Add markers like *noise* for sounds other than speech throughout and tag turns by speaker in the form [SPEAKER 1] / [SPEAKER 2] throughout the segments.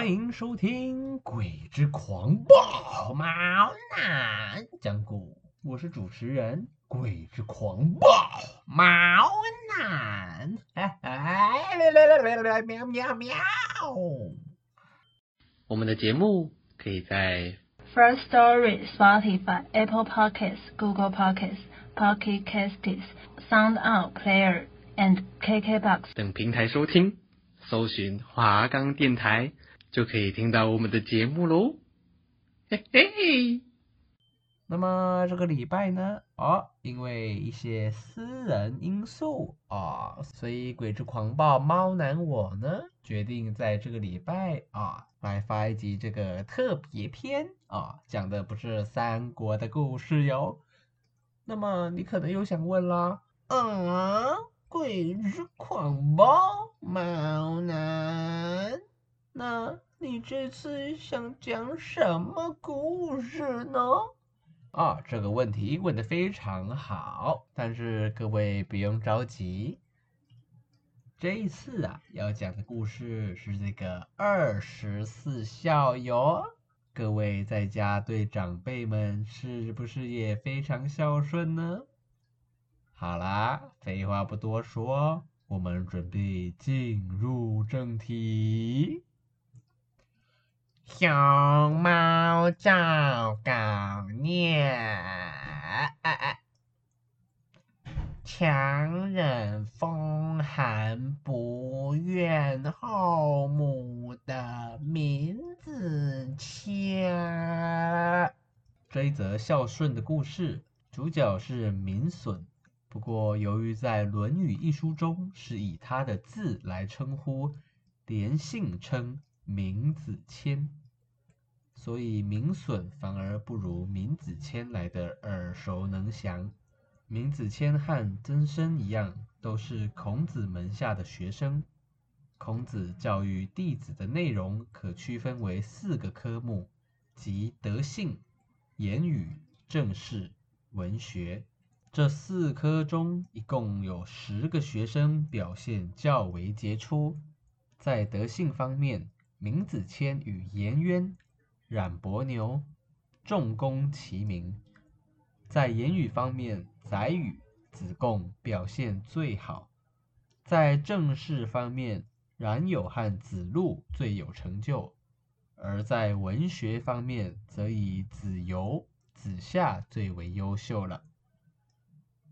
[SPEAKER 1] 欢迎收听《鬼之狂暴猫男讲故》，我是主持人鬼之狂暴猫男。哎哎，喵喵喵！
[SPEAKER 2] 我们的节目可以在
[SPEAKER 3] First Story、Spotify、Apple Podcasts、Google Podcasts、Pocket Casts、Sound Out Player and KKBox
[SPEAKER 2] 等平台收听，搜寻华冈电台。就可以听到我们的节目喽，嘿嘿。
[SPEAKER 1] 那么这个礼拜呢，哦，因为一些私人因素啊、所以鬼之狂暴猫男我呢，决定在这个礼拜啊，来发一集这个特别篇啊，讲的不是三国的故事哟。那么你可能又想问啦，啊，鬼之狂暴猫男？那你这次想讲什么故事呢？啊，这个问题问得非常好，但是各位不用着急。这一次啊，要讲的故事是这个二十四孝哟。各位在家对长辈们是不是也非常孝顺呢？好啦，废话不多说，我们准备进入正题。熊猫赵高念，强忍风寒不怨后母的名子骞。这一则孝顺的故事，主角是闵笋。不过，由于在《论语》一书中是以他的字来称呼，连姓称闵子骞。所以闵损反而不如闵子骞来的耳熟能详。闵子骞和曾参一样，都是孔子门下的学生。孔子教育弟子的内容可区分为四个科目，即德性、言语、政事、文学。这四科中，一共有十个学生表现较为杰出。在德性方面，闵子骞与颜渊。冉伯牛重功齐名，在言语方面，宰予、子贡表现最好；在政事方面，冉有和子路最有成就；而在文学方面，则以子游、子夏最为优秀了。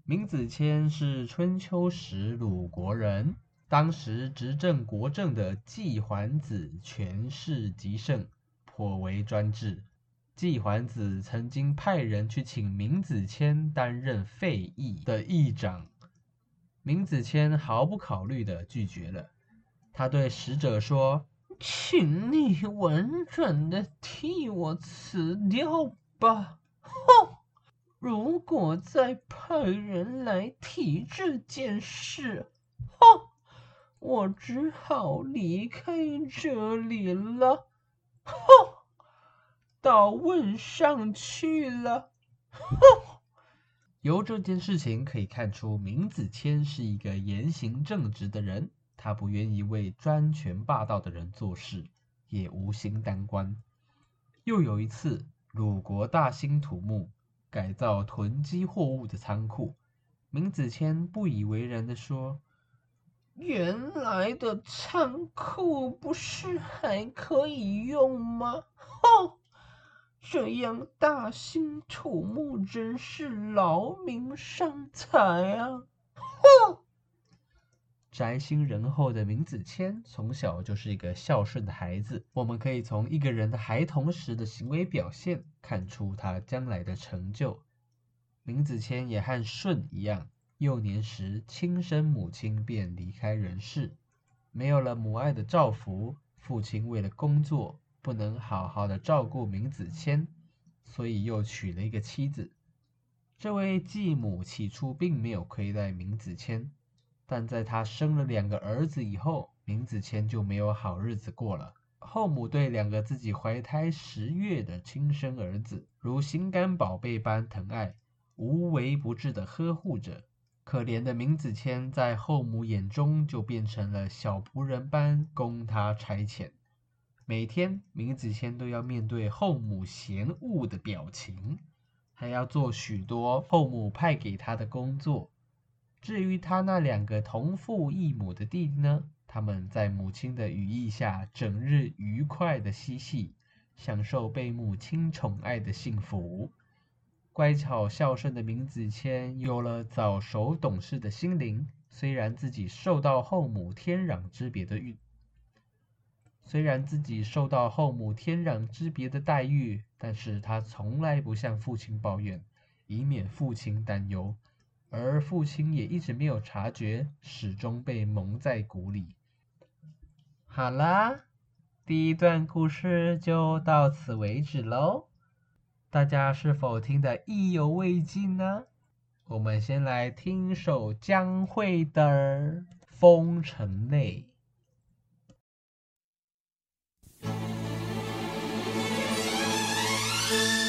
[SPEAKER 1] 闵子骞是春秋时鲁国人，当时执政国政的季桓子权势极盛。颇为专制，季桓子曾经派人去请闵子骞担任费议的议长，闵子骞毫不考虑地拒绝了。他对使者说：“请你稳准地替我辞掉吧。”哼，如果再派人来提这件事，哼，我只好离开这里了。哼，到问上去了。哼，由这件事情可以看出，闵子骞是一个言行正直的人，他不愿意为专权霸道的人做事，也无心当官。又有一次，鲁国大兴土木，改造囤积货物的仓库，明子谦不以为然地说：“原来的仓库不是还可以用吗？哼，这样大兴土木真是劳民伤财啊！”哼。宅心仁厚的明子谦从小就是一个孝顺的孩子，我们可以从一个人的孩童时的行为表现看出他将来的成就。明子谦也和舜一样，幼年时亲生母亲便离开人世，没有了母爱的照拂，父亲为了工作不能好好的照顾明子谦，所以又娶了一个妻子。这位继母起初并没有亏待明子谦。但在他生了两个儿子以后，明子谦就没有好日子过了。后母对两个自己怀胎十月的亲生儿子，如心肝宝贝般疼爱，无微不至的呵护着。可怜的明子谦在后母眼中就变成了小仆人般供他差遣。每天，明子谦都要面对后母嫌恶的表情，还要做许多后母派给他的工作。至于他那两个同父异母的弟弟呢？他们在母亲的羽翼下，整日愉快的嬉戏，享受被母亲宠爱的幸福。乖巧孝顺的明子谦有了早熟懂事的心灵，虽然自己受到后母天壤之别的遇，虽然自己受到后母天壤之别的待遇，但是他从来不向父亲抱怨，以免父亲担忧。而父亲也一直没有察觉，始终被蒙在鼓里。好啦，第一段故事就到此为止喽。大家是否听得意犹未尽呢？我们先来听首江蕙的《
[SPEAKER 4] 风尘泪》。让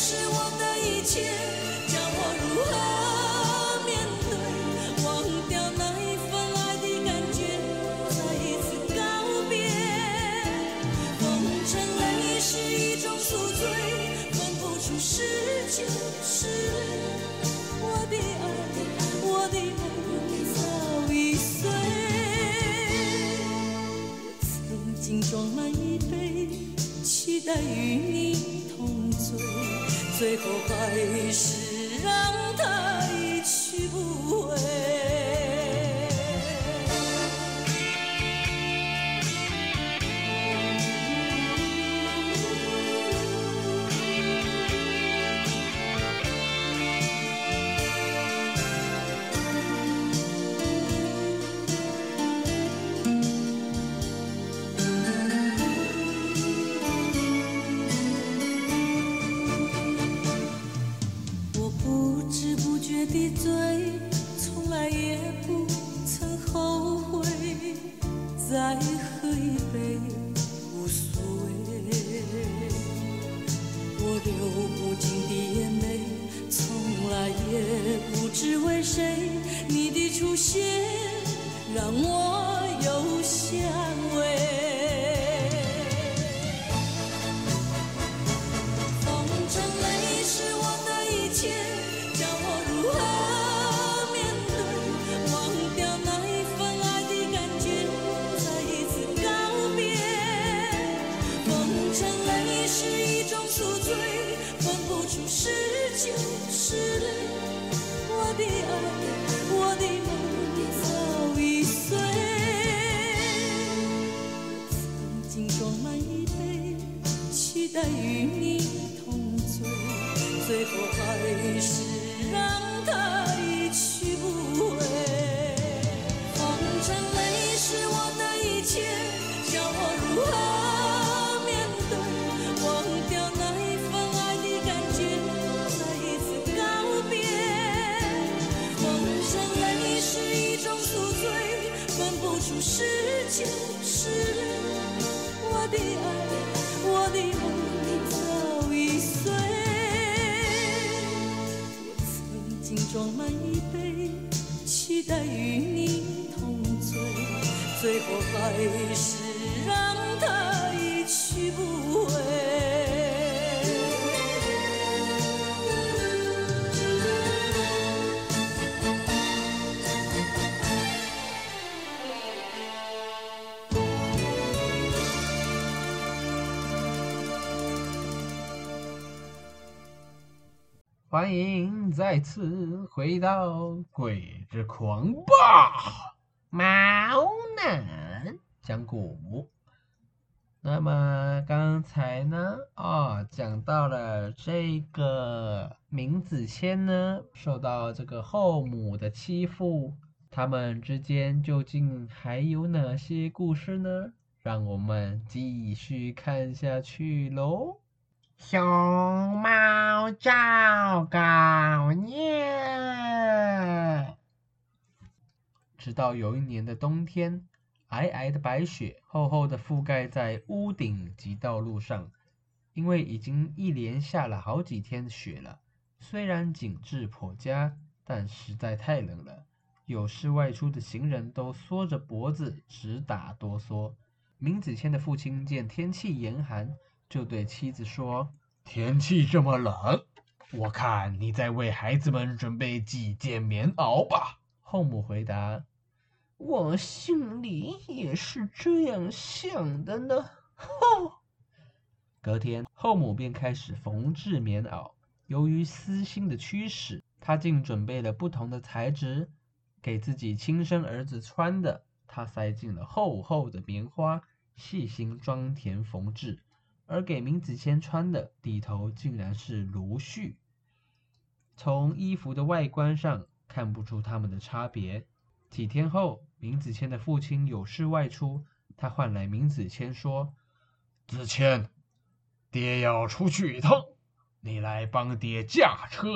[SPEAKER 4] 是我的一切，叫我如何面对，忘掉那一份爱的感觉，再一次告别。红尘泪是一种宿醉，分不出是酒是。我的爱，我的爱。装满一杯，期待与你同醉，最后还是让它一去不回。是泪，是泪，我的爱，我的梦早已碎。曾经装满一杯，期待与你同醉，最后还是。
[SPEAKER 1] 欢迎再次回到《鬼之狂暴猫男讲古》。那么刚才呢，啊、哦，讲到了这个闵子骞呢，受到这个后母的欺负，他们之间究竟还有哪些故事呢？让我们继续看下去喽。熊猫照稿念。直到有一年的冬天，皑皑的白雪厚厚的覆盖在屋顶及道路上。因为已经一连下了好几天的雪了，虽然景致颇佳，但实在太冷了。有事外出的行人都缩着脖子直打哆嗦。明子谦的父亲见天气严寒。就对妻子说：“天气这么冷，我看你再为孩子们准备几件棉袄吧。”后母回答：“我心里也是这样想的呢。”哼。隔天，后母便开始缝制棉袄。由于私心的驱使，她竟准备了不同的材质，给自己亲生儿子穿的，她塞进了厚厚的棉花，细心装填缝制。而给闵子骞穿的里头竟然是芦絮，从衣服的外观上看不出他们的差别。几天后，闵子骞的父亲有事外出，他唤来闵子骞说：“子骞，爹要出去一趟，你来帮爹驾车。”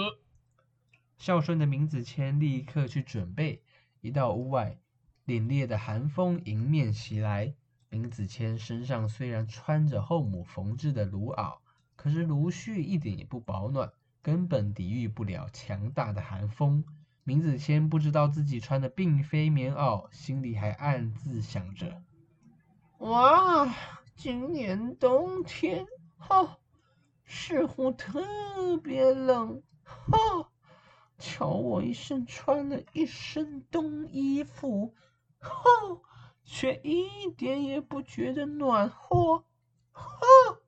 [SPEAKER 1] 孝顺的闵子骞立刻去准备。一到屋外，凛冽的寒风迎面袭来。闵子骞身上虽然穿着后母缝制的芦袄，可是卢絮一点也不保暖，根本抵御不了强大的寒风。闵子骞不知道自己穿的并非棉袄，心里还暗自想着：哇，今年冬天，哈，似乎特别冷，哈，瞧我一身穿了一身冬衣服，哈。却一点也不觉得暖和，哼！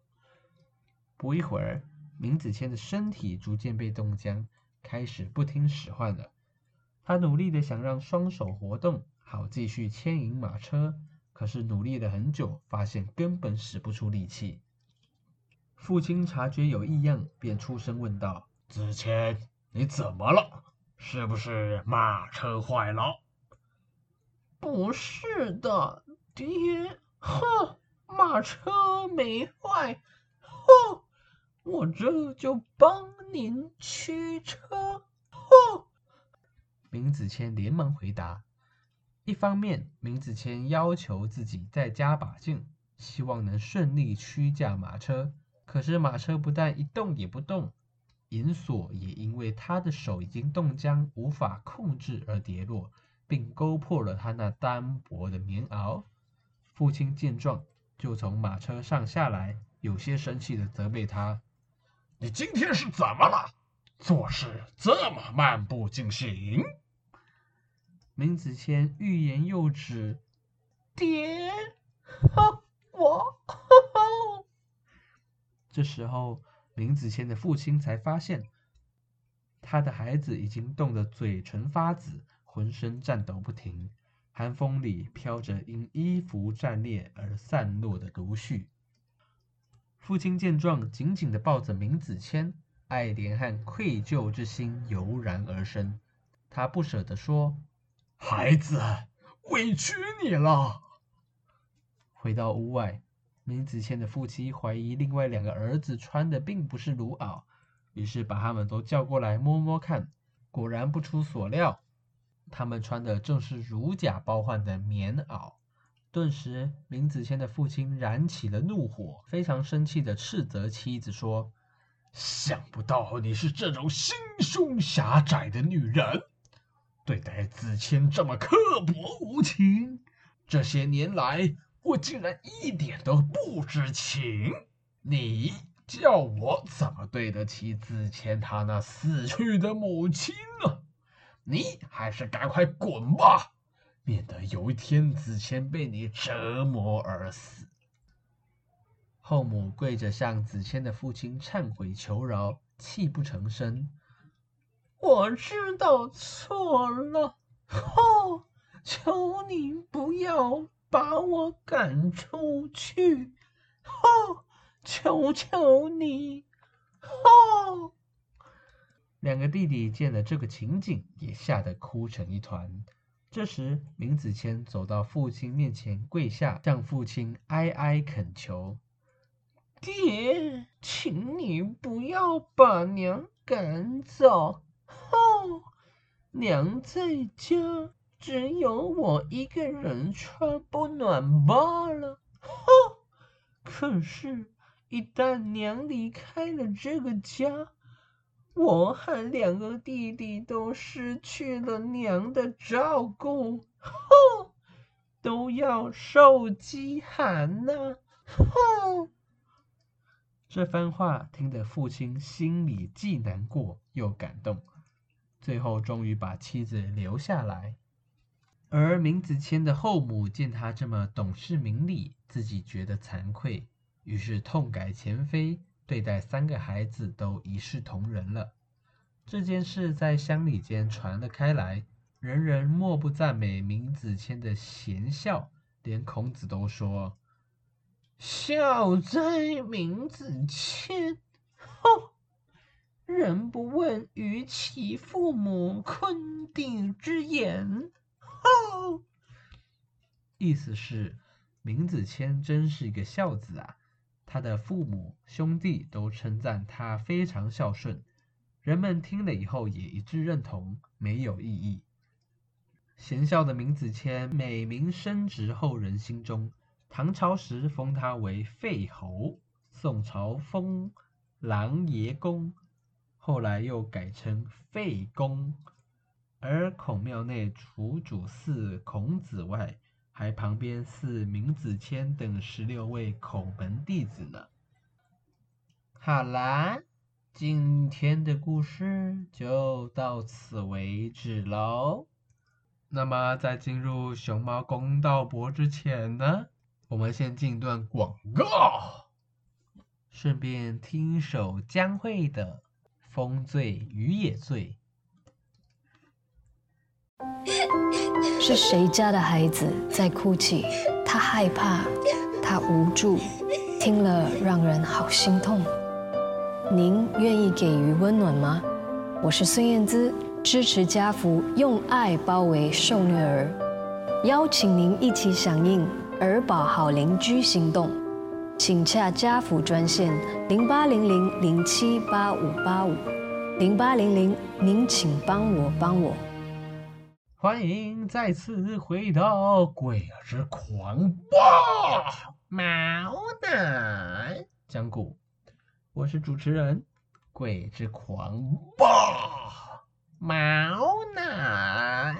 [SPEAKER 1] 不一会儿，闵子骞的身体逐渐被冻僵，开始不听使唤了。他努力的想让双手活动，好继续牵引马车，可是努力了很久，发现根本使不出力气。父亲察觉有异样，便出声问道：“子谦，你怎么了？是不是马车坏了？”不是的，爹，哼，马车没坏，哼，我这就帮您驱车，哼。闵子骞连忙回答。一方面，闵子骞要求自己再加把劲，希望能顺利驱驾马车。可是马车不但一动也不动，银锁也因为他的手已经冻僵，无法控制而跌落。并勾破了他那单薄的棉袄。父亲见状，就从马车上下来，有些生气的责备他：“你今天是怎么了？做事这么漫不经心。”闵子谦欲言又止，爹，我。*laughs* 这时候，闵子谦的父亲才发现，他的孩子已经冻得嘴唇发紫。浑身颤抖不停，寒风里飘着因衣服战裂而散落的毒絮。父亲见状，紧紧地抱着明子谦，爱怜和愧疚之心油然而生。他不舍地说：“孩子，委屈你了。”回到屋外，明子谦的父亲怀疑另外两个儿子穿的并不是鲁袄，于是把他们都叫过来摸摸看。果然不出所料，他们穿的正是如假包换的棉袄。顿时，林子谦的父亲燃起了怒火，非常生气地斥责妻子说：“想不到你是这种心胸狭窄的女人，对待子谦这么刻薄无情。这些年来，我竟然一点都不知情。你叫我怎么对得起子谦他那死去的母亲呢？你还是赶快滚吧！”免得有一天子谦被你折磨而死。后母跪着向子谦的父亲忏悔求饶，泣不成声。我知道错了，哦，求你不要把我赶出去，哦，求求你，哦。两个弟弟见了这个情景，也吓得哭成一团。这时，明子谦走到父亲面前，跪下，向父亲哀哀恳求：“爹，请你不要把娘赶走，哦，娘在家只有我一个人穿不暖罢了，哦，可是，一旦娘离开了这个家。”我和两个弟弟都失去了娘的照顾，哼，都要受饥寒呐！哼，这番话听得父亲心里既难过又感动，最后终于把妻子留下来。而明子谦的后母见他这么懂事明理，自己觉得惭愧，于是痛改前非。对待三个孩子都一视同仁了。这件事在乡里间传了开来，人人莫不赞美闵子骞的贤孝，连孔子都说：“孝哉闵子谦！”哦，人不问于其父母坤弟之言。哦，意思是闵子骞真是一个孝子啊。他的父母兄弟都称赞他非常孝顺，人们听了以后也一致认同，没有异议。贤孝的闵子骞美名深植后人心中。唐朝时封他为废侯，宋朝封琅琊公，后来又改称废公。而孔庙内除主祀孔子外，还旁边是明子谦等十六位孔门弟子呢。好啦，今天的故事就到此为止喽。那么在进入熊猫公道博之前呢，我们先进段广告，顺便听首江蕙的《风醉雨也醉》。
[SPEAKER 5] 是谁家的孩子在哭泣？他害怕，他无助，听了让人好心痛。您愿意给予温暖吗？我是孙燕姿，支持家福，用爱包围受虐儿，邀请您一起响应儿保好邻居行动，请洽家福专线零八零零零七八五八五零八零零，您请帮我帮我。
[SPEAKER 1] 欢迎再次回到《鬼之狂暴毛男讲古》，我是主持人《鬼之狂暴毛男》。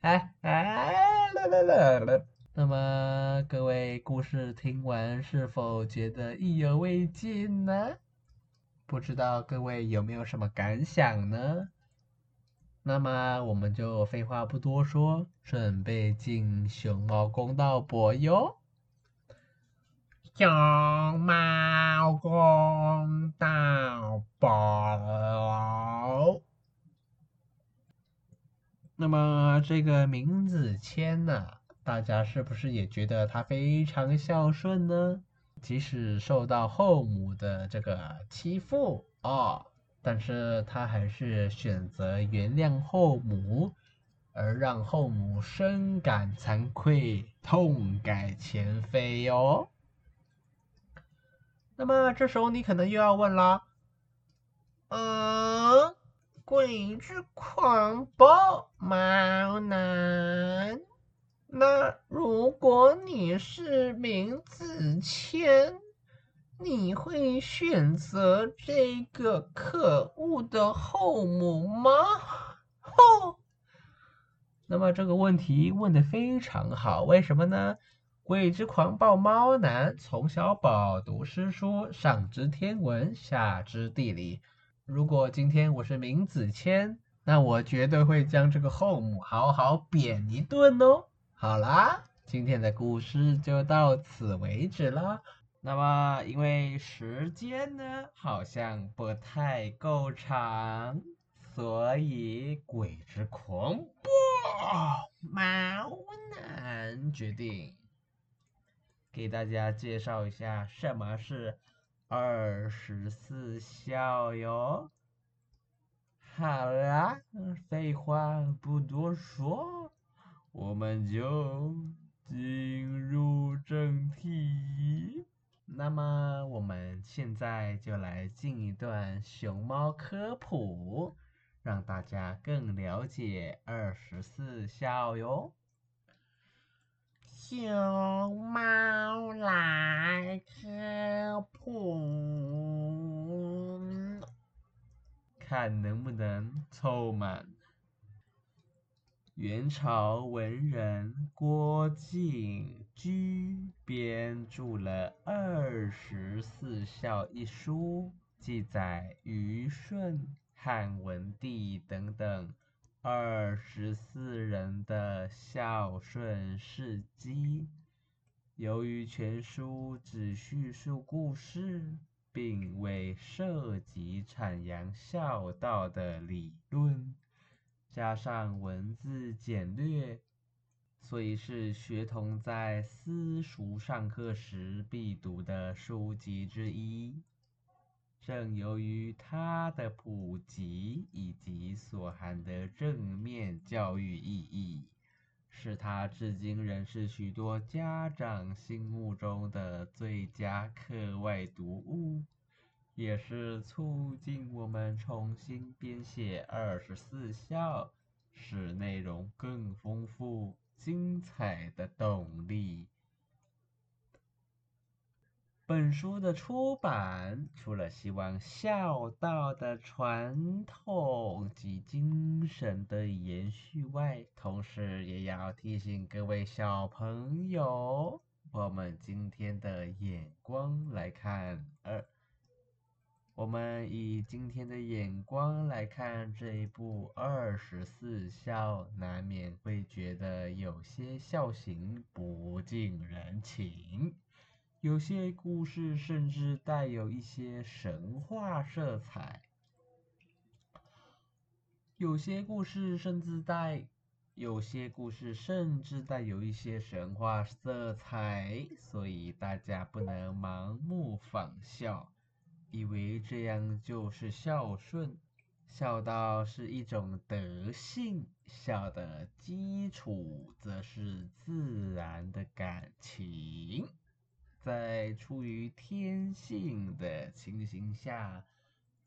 [SPEAKER 1] 哎哎啦啦啦啦！那么各位故事听完是否觉得意犹未尽呢？不知道各位有没有什么感想呢？那么我们就废话不多说，准备进熊猫公道伯哟。熊猫公道伯。那么这个明子谦呢，大家是不是也觉得他非常孝顺呢？即使受到后母的这个欺负哦，但是他还是选择原谅后母，而让后母深感惭愧，痛改前非哟。那么这时候你可能又要问了，嗯，鬼之狂暴猫男，那如果你是明子谦，你会选择这个可恶的后母吗？吼！那么这个问题问得非常好，为什么呢？鬼之狂暴猫男从小饱读诗书，上知天文，下知地理。如果今天我是明子谦，那我绝对会将这个后母好好扁一顿哦。好啦，今天的故事就到此为止啦。那么因为时间呢好像不太够长，所以鬼之狂暴猫男决定。给大家介绍一下什么是二十四孝哟。好啦，废话不多说，我们就进入正题。那么我们现在就来进一段熊猫科普，让大家更了解二十四孝哟。熊猫来科普，看能不能凑满。元朝文人郭靖居编著了《二十四孝》一书，记载虞舜、汉文帝等等。二十四人的孝顺事迹，由于全书只叙述故事，并未涉及阐扬孝道的理论，加上文字简略，所以是学童在私塾上课时必读的书籍之一。正由于它的普及以及所含的正面教育意义，使它至今仍是许多家长心目中的最佳课外读物，也是促进我们重新编写二十四孝，使内容更丰富精彩的动力。本书的出版，除了希望孝道的传统及精神的延续外，同时也要提醒各位小朋友，我们今天的眼光来看，呃，我们以今天的眼光来看这一部《二十四孝》，难免会觉得有些孝行不近人情。有些故事甚至带有一些神话色彩，有些故事甚至带，有些故事甚至带有一些神话色彩，所以大家不能盲目仿效，以为这样就是孝顺。孝道是一种德性，孝的基础则是自然的感情。在出于天性的情形下，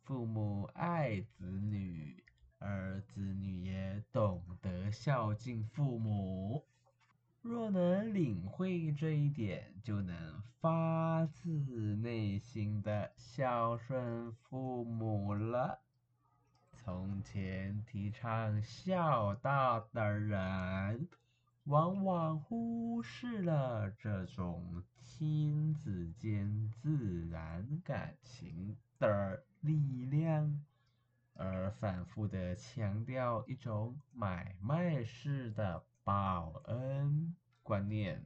[SPEAKER 1] 父母爱子女，而子女也懂得孝敬父母。若能领会这一点，就能发自内心的孝顺父母了。从前提倡孝道的人，往往忽视了这种亲子间自然感情的力量，而反复地强调一种买卖式的报恩观念，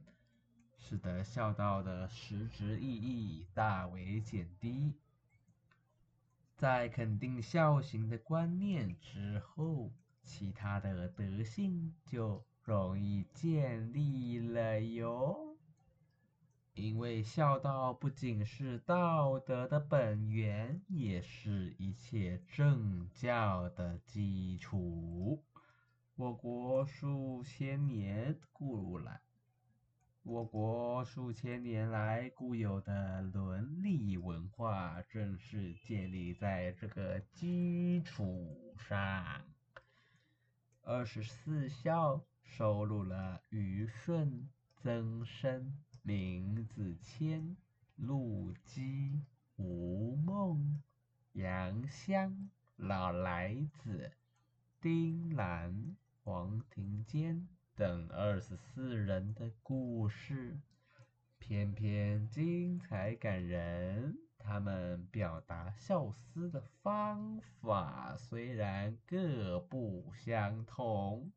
[SPEAKER 1] 使得孝道的实质意义大为减低。在肯定孝行的观念之后，其他的德性就容易建立了哟。因为孝道不仅是道德的本源，也是一切正教的基础。我国数千年古来，我国数千年来固有的伦理文化，正是建立在这个基础上。二十四孝收录了虞舜、曾参、闵子骞、陆机、吴孟、杨香、老莱子、丁兰、黄庭坚等二十四人的故事，篇篇精彩感人。他们表达孝思的方法虽然各不相同，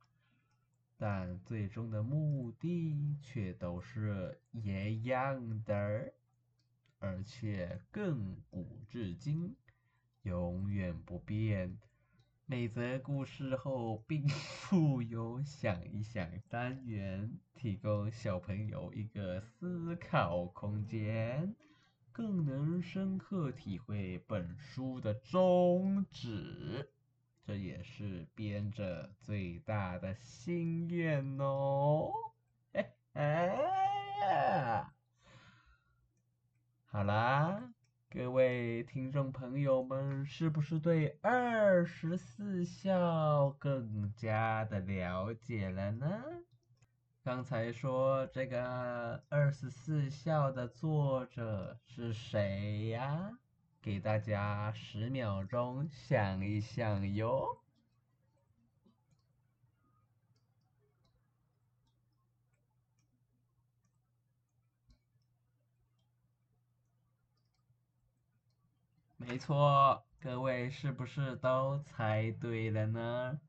[SPEAKER 1] 但最终的目的却都是一样的，而且亘古至今，永远不变。每则故事后并附有想一想单元，提供小朋友一个思考空间。更能深刻体会本书的宗旨，这也是编者最大的心愿哦。哎 *laughs* 哎，好啦，各位听众朋友们，是不是对二十四孝更加的了解了呢？刚才说这个二十四孝的作者是谁呀？给大家十秒钟想一想哟。没错，各位是不是都猜对了呢？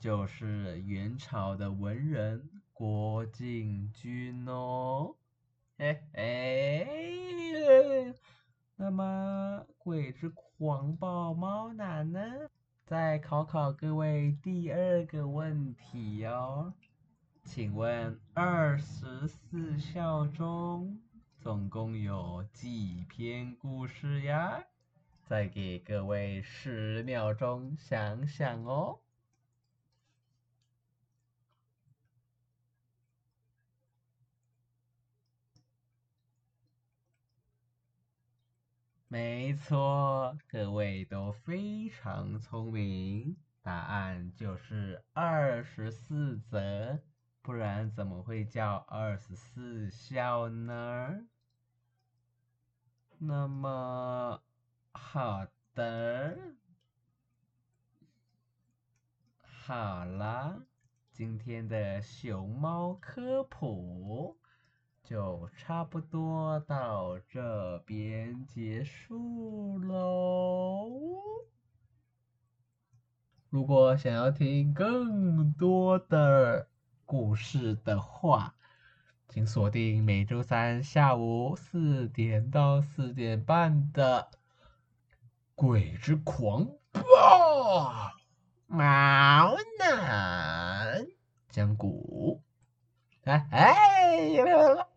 [SPEAKER 1] 就是元朝的文人。郭敬军哦，哎哎，那么鬼之狂暴猫男呢？再考考各位第二个问题哦，请问二十四孝中总共有几篇故事呀？再给各位十秒钟想想哦。没错，各位都非常聪明，答案就是二十四则，不然怎么会叫二十四孝呢？那么，好的，好啦，今天的熊猫科普。就差不多到这边结束喽。如果想要听更多的故事的话，请锁定每周三下午四点到四点半的《鬼之狂暴猫男讲古》。*laughs* 哎哎！